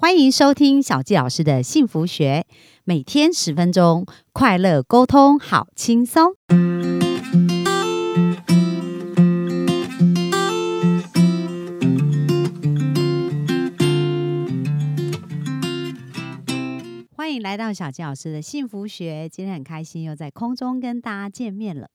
欢迎收听小纪老师的幸福学，每天十分钟，快乐沟通，好轻松。欢迎来到小纪老师的幸福学，今天很开心又在空中跟大家见面了。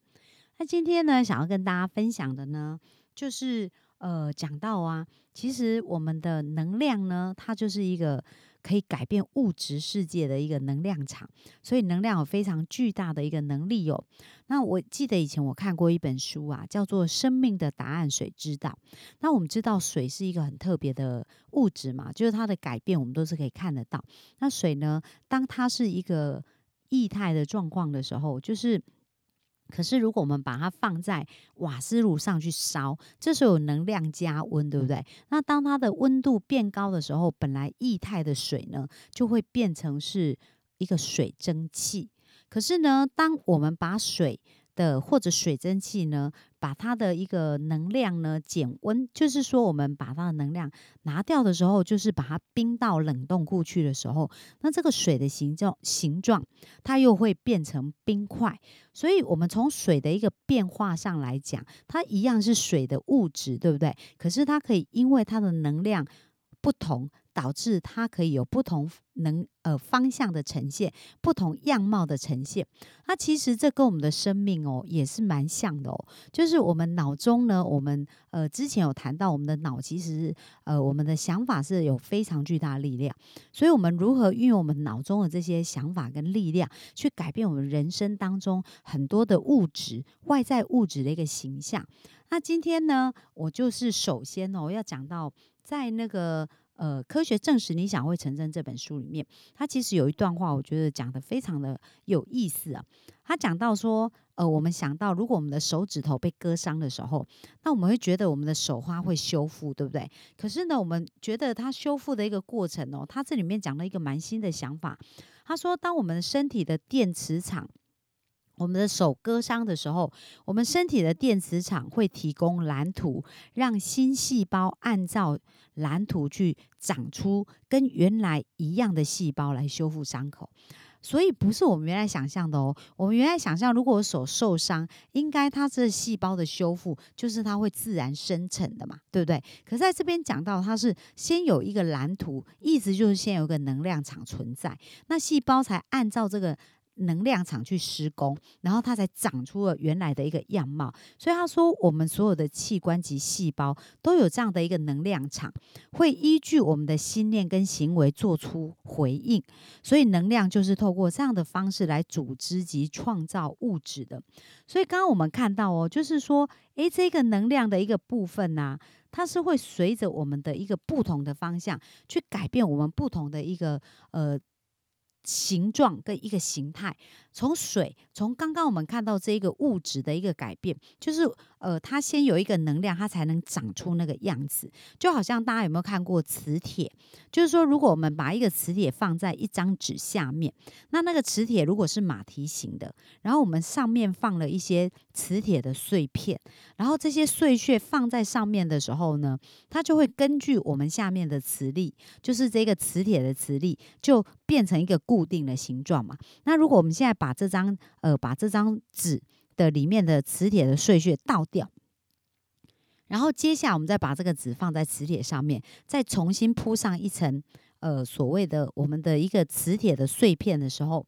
那今天呢，想要跟大家分享的呢，就是呃，讲到啊，其实我们的能量呢，它就是一个可以改变物质世界的一个能量场，所以能量有非常巨大的一个能力哦。那我记得以前我看过一本书啊，叫做《生命的答案：水知道》。那我们知道水是一个很特别的物质嘛，就是它的改变我们都是可以看得到。那水呢，当它是一个液态的状况的时候，就是。可是，如果我们把它放在瓦斯炉上去烧，这时候有能量加温，对不对？那当它的温度变高的时候，本来液态的水呢，就会变成是一个水蒸气。可是呢，当我们把水的或者水蒸气呢，把它的一个能量呢减温，就是说我们把它的能量拿掉的时候，就是把它冰到冷冻库去的时候，那这个水的形状形状，它又会变成冰块。所以，我们从水的一个变化上来讲，它一样是水的物质，对不对？可是它可以因为它的能量不同。导致它可以有不同能呃方向的呈现，不同样貌的呈现。那其实这跟我们的生命哦也是蛮像的哦。就是我们脑中呢，我们呃之前有谈到，我们的脑其实呃我们的想法是有非常巨大的力量。所以，我们如何运用我们脑中的这些想法跟力量，去改变我们人生当中很多的物质外在物质的一个形象？那今天呢，我就是首先哦要讲到在那个。呃，科学证实你想会成真这本书里面，他其实有一段话，我觉得讲的非常的有意思啊。他讲到说，呃，我们想到如果我们的手指头被割伤的时候，那我们会觉得我们的手花会修复，对不对？可是呢，我们觉得它修复的一个过程哦，他这里面讲了一个蛮新的想法。他说，当我们身体的电磁场。我们的手割伤的时候，我们身体的电磁场会提供蓝图，让新细胞按照蓝图去长出跟原来一样的细胞来修复伤口。所以不是我们原来想象的哦。我们原来想象，如果我手受伤，应该它这细胞的修复就是它会自然生成的嘛，对不对？可在这边讲到，它是先有一个蓝图，意思就是先有个能量场存在，那细胞才按照这个。能量场去施工，然后它才长出了原来的一个样貌。所以他说，我们所有的器官及细胞都有这样的一个能量场，会依据我们的心念跟行为做出回应。所以能量就是透过这样的方式来组织及创造物质的。所以刚刚我们看到哦，就是说，诶，这个能量的一个部分呢，它是会随着我们的一个不同的方向去改变我们不同的一个呃。形状跟一个形态，从水，从刚刚我们看到这一个物质的一个改变，就是呃，它先有一个能量，它才能长出那个样子。就好像大家有没有看过磁铁？就是说，如果我们把一个磁铁放在一张纸下面，那那个磁铁如果是马蹄形的，然后我们上面放了一些磁铁的碎片，然后这些碎屑放在上面的时候呢，它就会根据我们下面的磁力，就是这个磁铁的磁力，就变成一个。固定的形状嘛，那如果我们现在把这张呃把这张纸的里面的磁铁的碎屑倒掉，然后接下来我们再把这个纸放在磁铁上面，再重新铺上一层呃所谓的我们的一个磁铁的碎片的时候，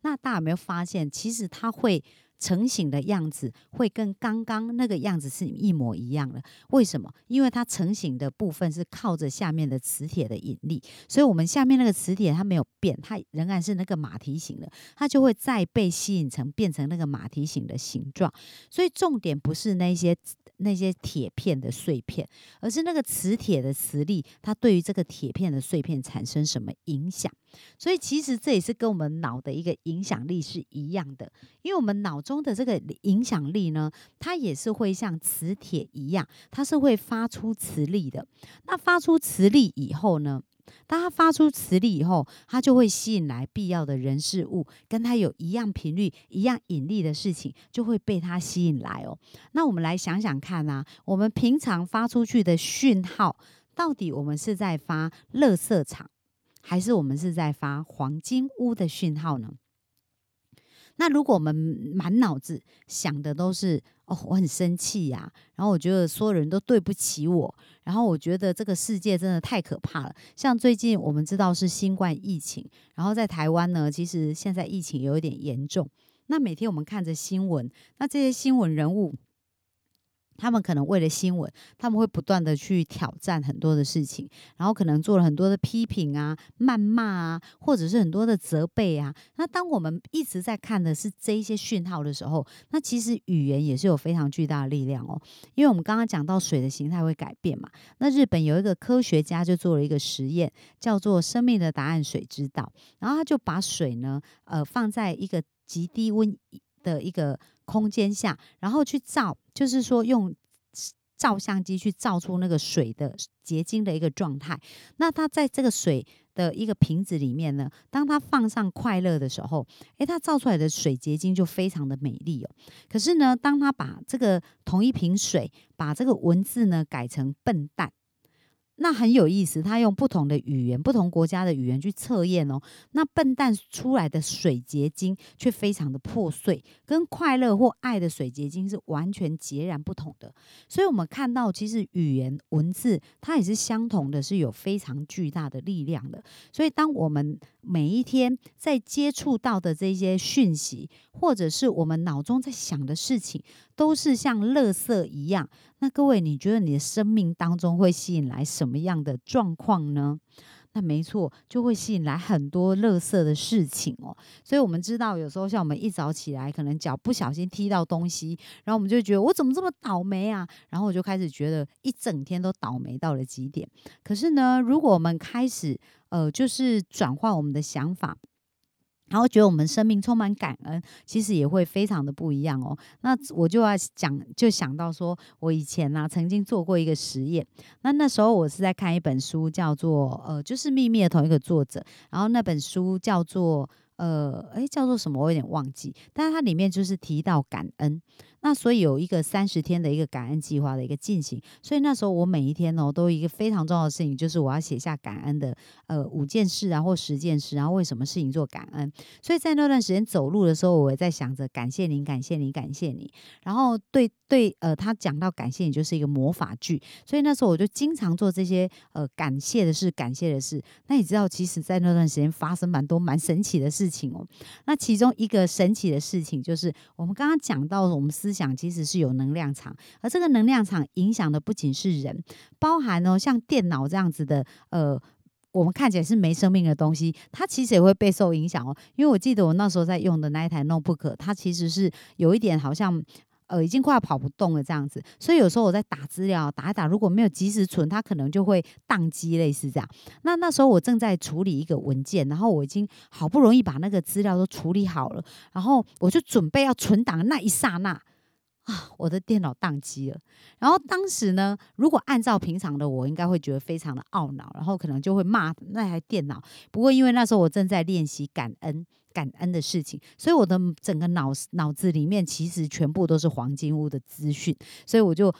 那大家有没有发现，其实它会。成型的样子会跟刚刚那个样子是一模一样的，为什么？因为它成型的部分是靠着下面的磁铁的引力，所以我们下面那个磁铁它没有变，它仍然是那个马蹄形的，它就会再被吸引成变成那个马蹄形的形状。所以重点不是那些。那些铁片的碎片，而是那个磁铁的磁力，它对于这个铁片的碎片产生什么影响？所以其实这也是跟我们脑的一个影响力是一样的，因为我们脑中的这个影响力呢，它也是会像磁铁一样，它是会发出磁力的。那发出磁力以后呢？当它发出磁力以后，它就会吸引来必要的人事物，跟它有一样频率、一样引力的事情，就会被它吸引来哦。那我们来想想看啊，我们平常发出去的讯号，到底我们是在发垃圾场还是我们是在发黄金屋的讯号呢？那如果我们满脑子想的都是哦，我很生气呀，然后我觉得所有人都对不起我，然后我觉得这个世界真的太可怕了。像最近我们知道是新冠疫情，然后在台湾呢，其实现在疫情有一点严重。那每天我们看着新闻，那这些新闻人物。他们可能为了新闻，他们会不断的去挑战很多的事情，然后可能做了很多的批评啊、谩骂啊，或者是很多的责备啊。那当我们一直在看的是这一些讯号的时候，那其实语言也是有非常巨大的力量哦。因为我们刚刚讲到水的形态会改变嘛，那日本有一个科学家就做了一个实验，叫做“生命的答案水之道”，然后他就把水呢，呃，放在一个极低温的一个。空间下，然后去照，就是说用照相机去照出那个水的结晶的一个状态。那它在这个水的一个瓶子里面呢，当它放上快乐的时候，诶，它照出来的水结晶就非常的美丽哦。可是呢，当它把这个同一瓶水，把这个文字呢改成笨蛋。那很有意思，他用不同的语言、不同国家的语言去测验哦。那笨蛋出来的水结晶却非常的破碎，跟快乐或爱的水结晶是完全截然不同的。所以，我们看到其实语言文字它也是相同的，是有非常巨大的力量的。所以，当我们每一天在接触到的这些讯息，或者是我们脑中在想的事情，都是像垃圾一样。那各位，你觉得你的生命当中会吸引来什么样的状况呢？那没错，就会吸引来很多垃圾的事情哦。所以，我们知道，有时候像我们一早起来，可能脚不小心踢到东西，然后我们就觉得我怎么这么倒霉啊？然后我就开始觉得一整天都倒霉到了极点。可是呢，如果我们开始呃，就是转换我们的想法。然后觉得我们生命充满感恩，其实也会非常的不一样哦。那我就要讲，就想到说，我以前呢曾经做过一个实验。那那时候我是在看一本书，叫做呃，就是《秘密》的同一个作者。然后那本书叫做呃，诶，叫做什么？我有点忘记。但是它里面就是提到感恩。那所以有一个三十天的一个感恩计划的一个进行，所以那时候我每一天呢，都一个非常重要的事情，就是我要写下感恩的呃五件事啊或十件事，然后为什么事情做感恩。所以在那段时间走路的时候，我也在想着感谢您，感谢你，感谢你。然后对对呃，他讲到感谢你就是一个魔法句，所以那时候我就经常做这些呃感谢的事，感谢的事。那你知道，其实在那段时间发生蛮多蛮神奇的事情哦。那其中一个神奇的事情就是我们刚刚讲到我们思想其实是有能量场，而这个能量场影响的不仅是人，包含哦像电脑这样子的，呃，我们看起来是没生命的东西，它其实也会备受影响哦。因为我记得我那时候在用的那一台 notebook，它其实是有一点好像。呃，已经快要跑不动了这样子，所以有时候我在打资料，打一打，如果没有及时存，它可能就会宕机，类似这样。那那时候我正在处理一个文件，然后我已经好不容易把那个资料都处理好了，然后我就准备要存档那一刹那。啊！我的电脑宕机了。然后当时呢，如果按照平常的我，应该会觉得非常的懊恼，然后可能就会骂那台电脑。不过因为那时候我正在练习感恩、感恩的事情，所以我的整个脑脑子里面其实全部都是黄金屋的资讯，所以我就。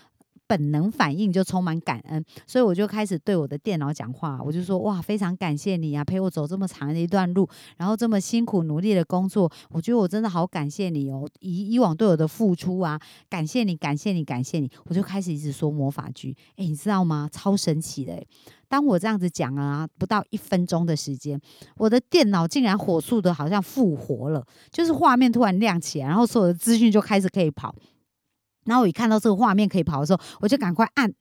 本能反应就充满感恩，所以我就开始对我的电脑讲话，我就说哇，非常感谢你啊，陪我走这么长的一段路，然后这么辛苦努力的工作，我觉得我真的好感谢你哦，以以往对我的付出啊，感谢你，感谢你，感谢你，我就开始一直说魔法句，诶，你知道吗？超神奇的，当我这样子讲啊，不到一分钟的时间，我的电脑竟然火速的，好像复活了，就是画面突然亮起来，然后所有的资讯就开始可以跑。然后我一看到这个画面可以跑的时候，我就赶快按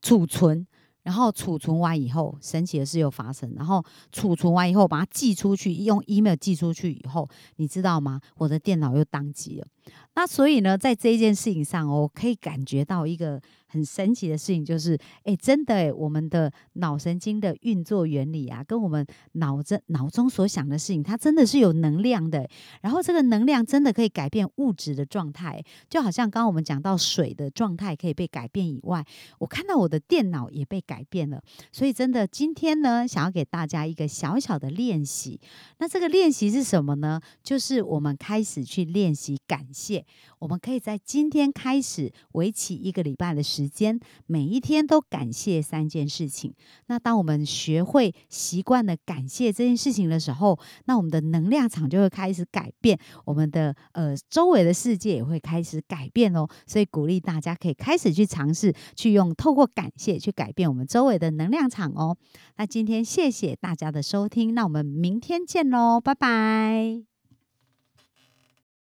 储存。然后储存完以后，神奇的事又发生。然后储存完以后，把它寄出去，用 email 寄出去以后，你知道吗？我的电脑又宕机了。那所以呢，在这件事情上，我可以感觉到一个。很神奇的事情就是，哎，真的哎，我们的脑神经的运作原理啊，跟我们脑子脑中所想的事情，它真的是有能量的。然后这个能量真的可以改变物质的状态，就好像刚刚我们讲到水的状态可以被改变以外，我看到我的电脑也被改变了。所以真的，今天呢，想要给大家一个小小的练习。那这个练习是什么呢？就是我们开始去练习感谢。我们可以在今天开始，为期一个礼拜的时间，每一天都感谢三件事情。那当我们学会习惯的感谢这件事情的时候，那我们的能量场就会开始改变，我们的呃周围的世界也会开始改变哦。所以鼓励大家可以开始去尝试，去用透过感谢去改变我们周围的能量场哦。那今天谢谢大家的收听，那我们明天见喽，拜拜。